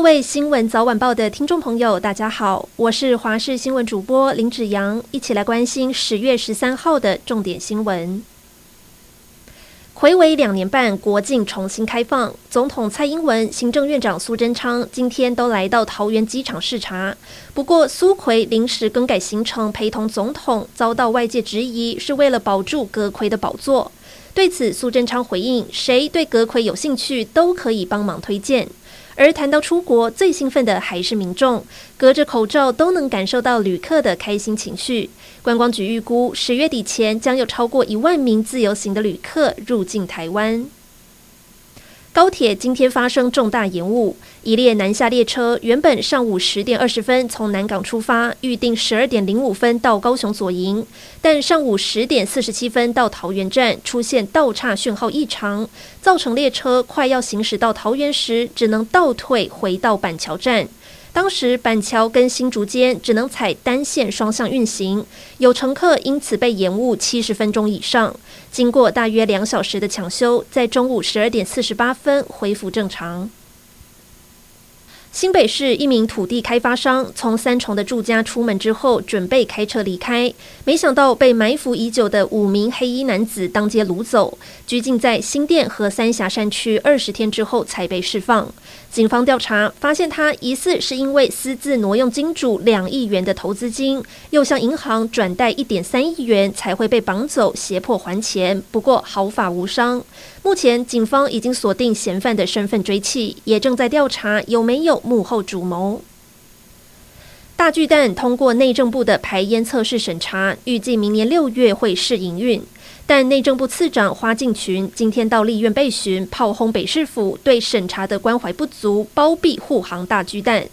各位新闻早晚报的听众朋友，大家好，我是华视新闻主播林子阳，一起来关心十月十三号的重点新闻。睽违两年半，国境重新开放，总统蔡英文、行政院长苏贞昌今天都来到桃园机场视察。不过，苏奎临时更改行程陪同总统，遭到外界质疑是为了保住阁揆的宝座。对此，苏贞昌回应：谁对阁揆有兴趣，都可以帮忙推荐。而谈到出国，最兴奋的还是民众，隔着口罩都能感受到旅客的开心情绪。观光局预估，十月底前将有超过一万名自由行的旅客入境台湾。高铁今天发生重大延误，一列南下列车原本上午十点二十分从南港出发，预定十二点零五分到高雄左营，但上午十点四十七分到桃园站出现道岔讯号异常，造成列车快要行驶到桃园时，只能倒退回到板桥站。当时板桥跟新竹间只能采单线双向运行，有乘客因此被延误七十分钟以上。经过大约两小时的抢修，在中午十二点四十八分恢复正常。新北市一名土地开发商从三重的住家出门之后，准备开车离开，没想到被埋伏已久的五名黑衣男子当街掳走，拘禁在新店和三峡山区二十天之后才被释放。警方调查发现，他疑似是因为私自挪用金主两亿元的投资金，又向银行转贷一点三亿元，才会被绑走，胁迫还钱。不过毫发无伤。目前警方已经锁定嫌犯的身份追缉，也正在调查有没有幕后主谋。大巨蛋通过内政部的排烟测试审查，预计明年六月会试营运。但内政部次长花敬群今天到立院备询，炮轰北市府对审查的关怀不足，包庇护航大巨蛋。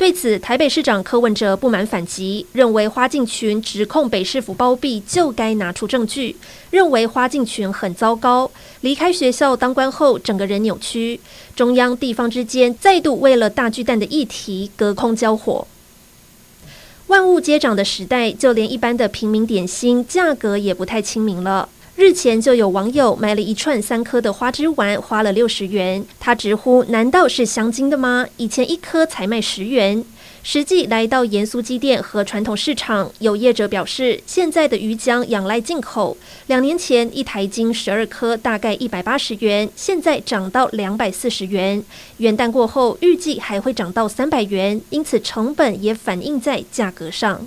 对此，台北市长柯文哲不满反击，认为花敬群指控北市府包庇就该拿出证据，认为花敬群很糟糕，离开学校当官后整个人扭曲，中央地方之间再度为了大巨蛋的议题隔空交火。万物皆涨的时代，就连一般的平民点心价格也不太亲民了。日前就有网友买了一串三颗的花枝丸，花了六十元。他直呼：“难道是香精的吗？以前一颗才卖十元。”实际来到盐酥鸡店和传统市场，有业者表示，现在的鱼浆仰赖进口。两年前一台斤十二颗大概一百八十元，现在涨到两百四十元。元旦过后预计还会涨到三百元，因此成本也反映在价格上。